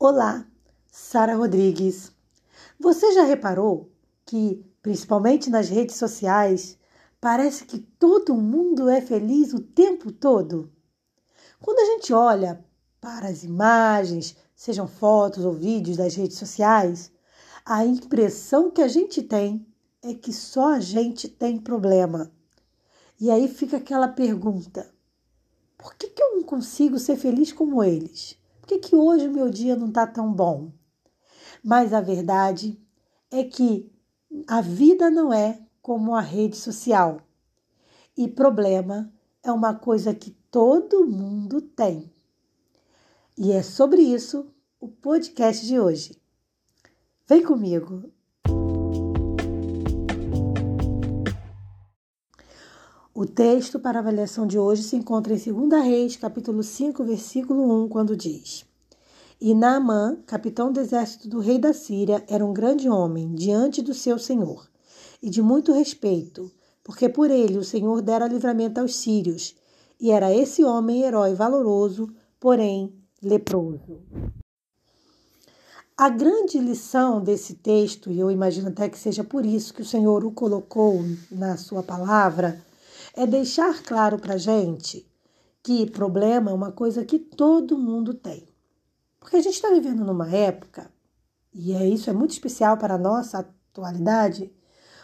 Olá, Sara Rodrigues. Você já reparou que, principalmente nas redes sociais, parece que todo mundo é feliz o tempo todo? Quando a gente olha para as imagens, sejam fotos ou vídeos das redes sociais, a impressão que a gente tem é que só a gente tem problema. E aí fica aquela pergunta: por que, que eu não consigo ser feliz como eles? Que, que hoje o meu dia não está tão bom? Mas a verdade é que a vida não é como a rede social. E problema é uma coisa que todo mundo tem. E é sobre isso o podcast de hoje. Vem comigo! O texto para avaliação de hoje se encontra em 2 Reis, capítulo 5, versículo 1, quando diz: E Naamã, capitão do exército do rei da Síria, era um grande homem diante do seu senhor, e de muito respeito, porque por ele o Senhor dera livramento aos sírios, e era esse homem herói valoroso, porém leproso. A grande lição desse texto, e eu imagino até que seja por isso que o Senhor o colocou na sua palavra, é deixar claro para gente que problema é uma coisa que todo mundo tem. Porque a gente está vivendo numa época, e é isso é muito especial para a nossa atualidade,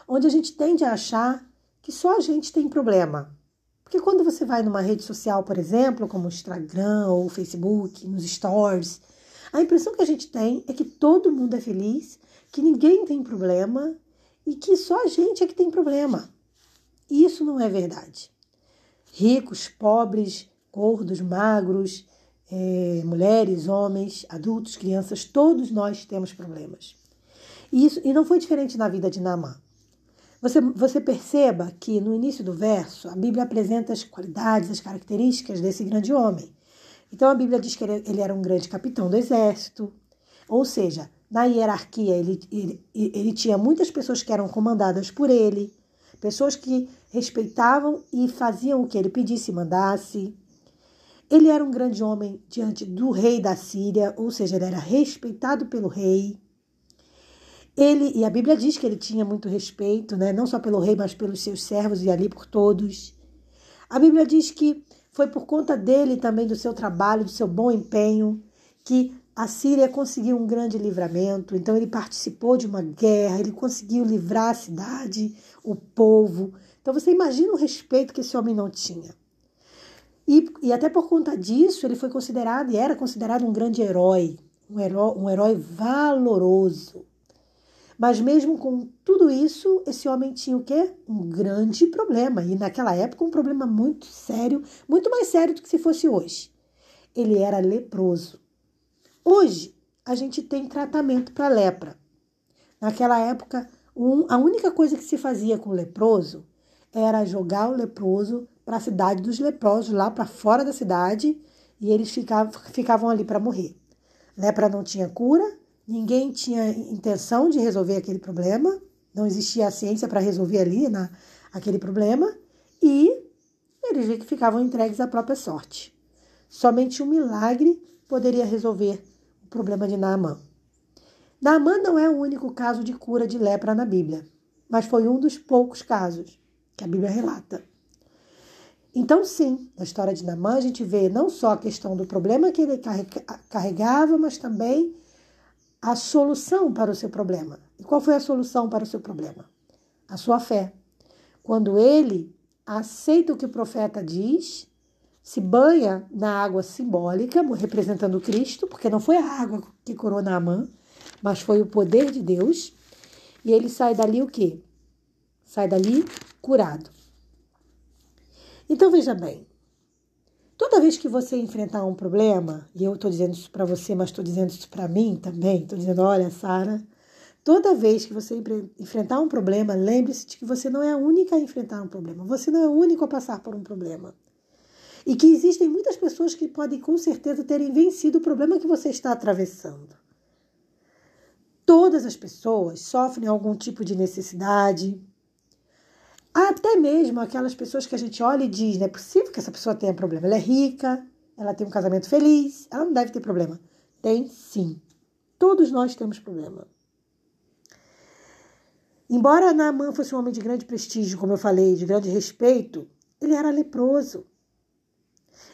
onde a gente tende a achar que só a gente tem problema. Porque quando você vai numa rede social, por exemplo, como o Instagram ou o Facebook, nos stories, a impressão que a gente tem é que todo mundo é feliz, que ninguém tem problema e que só a gente é que tem problema. Isso não é verdade. Ricos, pobres, gordos, magros, é, mulheres, homens, adultos, crianças, todos nós temos problemas. E, isso, e não foi diferente na vida de Naamã. Você, você perceba que no início do verso a Bíblia apresenta as qualidades, as características desse grande homem. Então a Bíblia diz que ele, ele era um grande capitão do exército, ou seja, na hierarquia ele, ele, ele tinha muitas pessoas que eram comandadas por ele pessoas que respeitavam e faziam o que ele pedisse e mandasse. Ele era um grande homem diante do rei da Síria, ou seja, ele era respeitado pelo rei. Ele, e a Bíblia diz que ele tinha muito respeito, né? não só pelo rei, mas pelos seus servos e ali por todos. A Bíblia diz que foi por conta dele também, do seu trabalho, do seu bom empenho, que a Síria conseguiu um grande livramento, então ele participou de uma guerra, ele conseguiu livrar a cidade, o povo. Então você imagina o respeito que esse homem não tinha. E, e até por conta disso, ele foi considerado e era considerado um grande herói, um herói, um herói valoroso. Mas mesmo com tudo isso, esse homem tinha o quê? Um grande problema. E naquela época, um problema muito sério, muito mais sério do que se fosse hoje. Ele era leproso. Hoje, a gente tem tratamento para lepra. Naquela época, um, a única coisa que se fazia com o leproso era jogar o leproso para a cidade dos leprosos, lá para fora da cidade, e eles ficavam, ficavam ali para morrer. Lepra não tinha cura, ninguém tinha intenção de resolver aquele problema, não existia a ciência para resolver ali na, aquele problema, e eles ficavam entregues à própria sorte. Somente um milagre poderia resolver problema de Naamã. Naamã não é o único caso de cura de lepra na Bíblia, mas foi um dos poucos casos que a Bíblia relata. Então, sim, na história de Naamã a gente vê não só a questão do problema que ele carregava, mas também a solução para o seu problema. E qual foi a solução para o seu problema? A sua fé. Quando ele aceita o que o profeta diz se banha na água simbólica, representando Cristo, porque não foi a água que curou Naamã, mas foi o poder de Deus. E ele sai dali o quê? Sai dali curado. Então veja bem, toda vez que você enfrentar um problema, e eu estou dizendo isso para você, mas estou dizendo isso para mim também, estou dizendo, olha, Sara, toda vez que você enfrentar um problema, lembre-se de que você não é a única a enfrentar um problema, você não é o único a passar por um problema. E que existem muitas pessoas que podem com certeza terem vencido o problema que você está atravessando. Todas as pessoas sofrem algum tipo de necessidade. Até mesmo aquelas pessoas que a gente olha e diz: não é possível que essa pessoa tenha problema. Ela é rica, ela tem um casamento feliz, ela não deve ter problema. Tem sim. Todos nós temos problema. Embora Naaman fosse um homem de grande prestígio, como eu falei, de grande respeito, ele era leproso.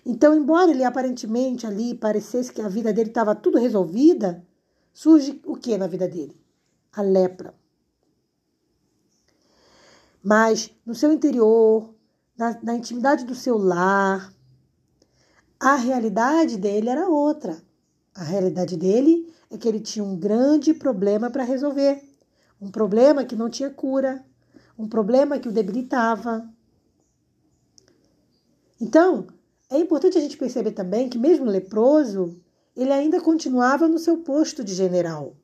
Então, embora ele aparentemente ali parecesse que a vida dele estava tudo resolvida, surge o que na vida dele? A lepra. Mas no seu interior, na, na intimidade do seu lar, a realidade dele era outra. A realidade dele é que ele tinha um grande problema para resolver. Um problema que não tinha cura. Um problema que o debilitava. Então, é importante a gente perceber também que, mesmo leproso, ele ainda continuava no seu posto de general.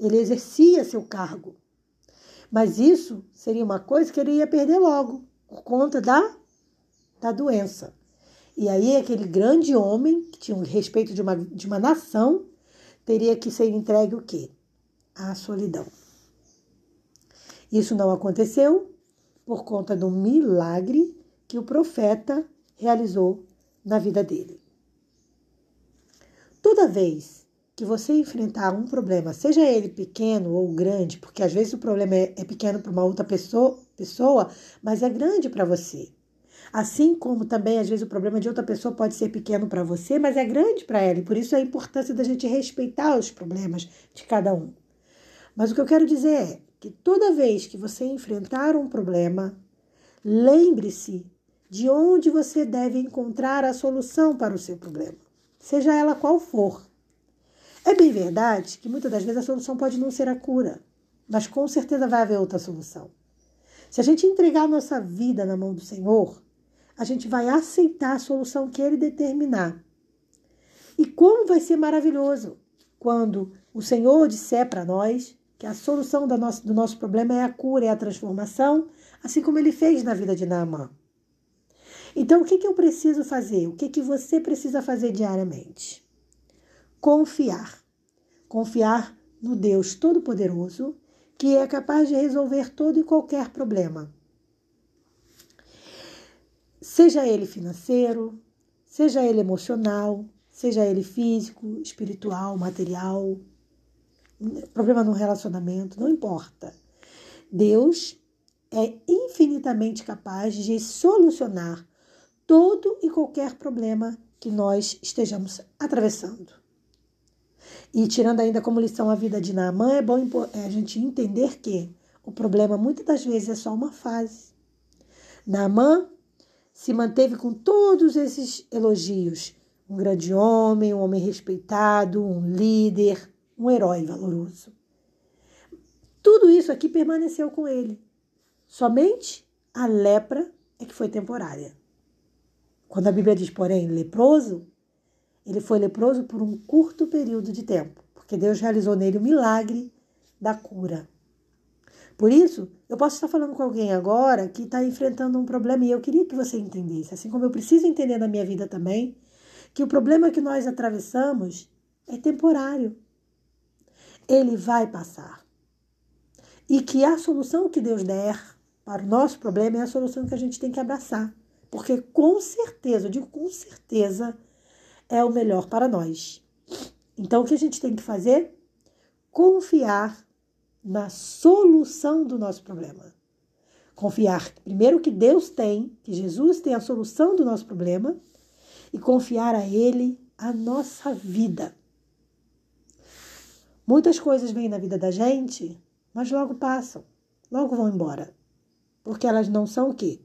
Ele exercia seu cargo. Mas isso seria uma coisa que ele ia perder logo, por conta da, da doença. E aí aquele grande homem, que tinha o respeito de uma, de uma nação, teria que ser entregue o quê? A solidão. Isso não aconteceu por conta do milagre que o profeta realizou na vida dele. Toda vez que você enfrentar um problema, seja ele pequeno ou grande, porque às vezes o problema é, é pequeno para uma outra pessoa, pessoa, mas é grande para você. Assim como também às vezes o problema de outra pessoa pode ser pequeno para você, mas é grande para ela, e por isso a importância da gente respeitar os problemas de cada um. Mas o que eu quero dizer é que toda vez que você enfrentar um problema, lembre-se de onde você deve encontrar a solução para o seu problema, seja ela qual for. É bem verdade que muitas das vezes a solução pode não ser a cura, mas com certeza vai haver outra solução. Se a gente entregar a nossa vida na mão do Senhor, a gente vai aceitar a solução que Ele determinar. E como vai ser maravilhoso quando o Senhor disser para nós que a solução do nosso, do nosso problema é a cura, é a transformação, assim como Ele fez na vida de Naamã. Então, o que, que eu preciso fazer? O que, que você precisa fazer diariamente? confiar. Confiar no Deus Todo-Poderoso, que é capaz de resolver todo e qualquer problema. Seja ele financeiro, seja ele emocional, seja ele físico, espiritual, material, problema no relacionamento, não importa. Deus é infinitamente capaz de solucionar todo e qualquer problema que nós estejamos atravessando. E tirando ainda como lição a vida de Naamã, é bom é a gente entender que o problema muitas das vezes é só uma fase. Naamã se manteve com todos esses elogios. Um grande homem, um homem respeitado, um líder, um herói valoroso. Tudo isso aqui permaneceu com ele. Somente a lepra é que foi temporária. Quando a Bíblia diz, porém, leproso, ele foi leproso por um curto período de tempo, porque Deus realizou nele o milagre da cura. Por isso, eu posso estar falando com alguém agora que está enfrentando um problema e eu queria que você entendesse, assim como eu preciso entender na minha vida também, que o problema que nós atravessamos é temporário. Ele vai passar. E que a solução que Deus der para o nosso problema é a solução que a gente tem que abraçar. Porque com certeza, eu digo com certeza, é o melhor para nós. Então, o que a gente tem que fazer? Confiar na solução do nosso problema. Confiar, primeiro, que Deus tem, que Jesus tem a solução do nosso problema, e confiar a Ele a nossa vida. Muitas coisas vêm na vida da gente, mas logo passam, logo vão embora. Porque elas não são o quê?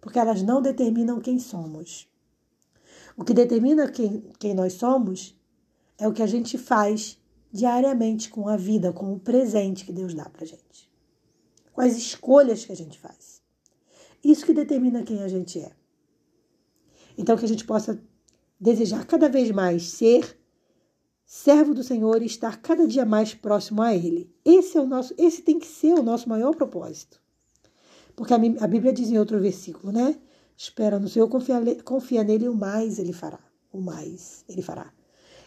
Porque elas não determinam quem somos. O que determina quem, quem nós somos é o que a gente faz diariamente com a vida, com o presente que Deus dá para gente, com as escolhas que a gente faz. Isso que determina quem a gente é. Então, que a gente possa desejar cada vez mais ser servo do Senhor e estar cada dia mais próximo a Ele. Esse é o nosso, esse tem que ser o nosso maior propósito. Porque a, Bíblia diz em outro versículo, né? Espera no Senhor, confia, confia nele, o mais ele fará. O mais ele fará.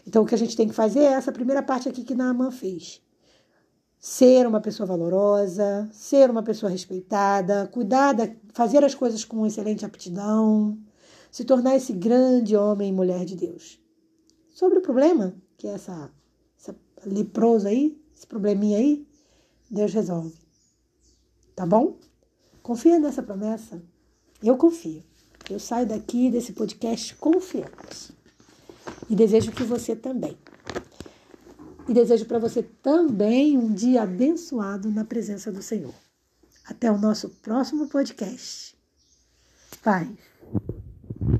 Então, o que a gente tem que fazer é essa primeira parte aqui que Naaman fez. Ser uma pessoa valorosa, ser uma pessoa respeitada, cuidar, fazer as coisas com excelente aptidão, se tornar esse grande homem e mulher de Deus. Sobre o problema que é essa, essa leproso aí, esse probleminha aí, Deus resolve. Tá bom? Confia nessa promessa. Eu confio. Eu saio daqui desse podcast confiante. E desejo que você também. E desejo para você também um dia abençoado na presença do Senhor. Até o nosso próximo podcast. Paz.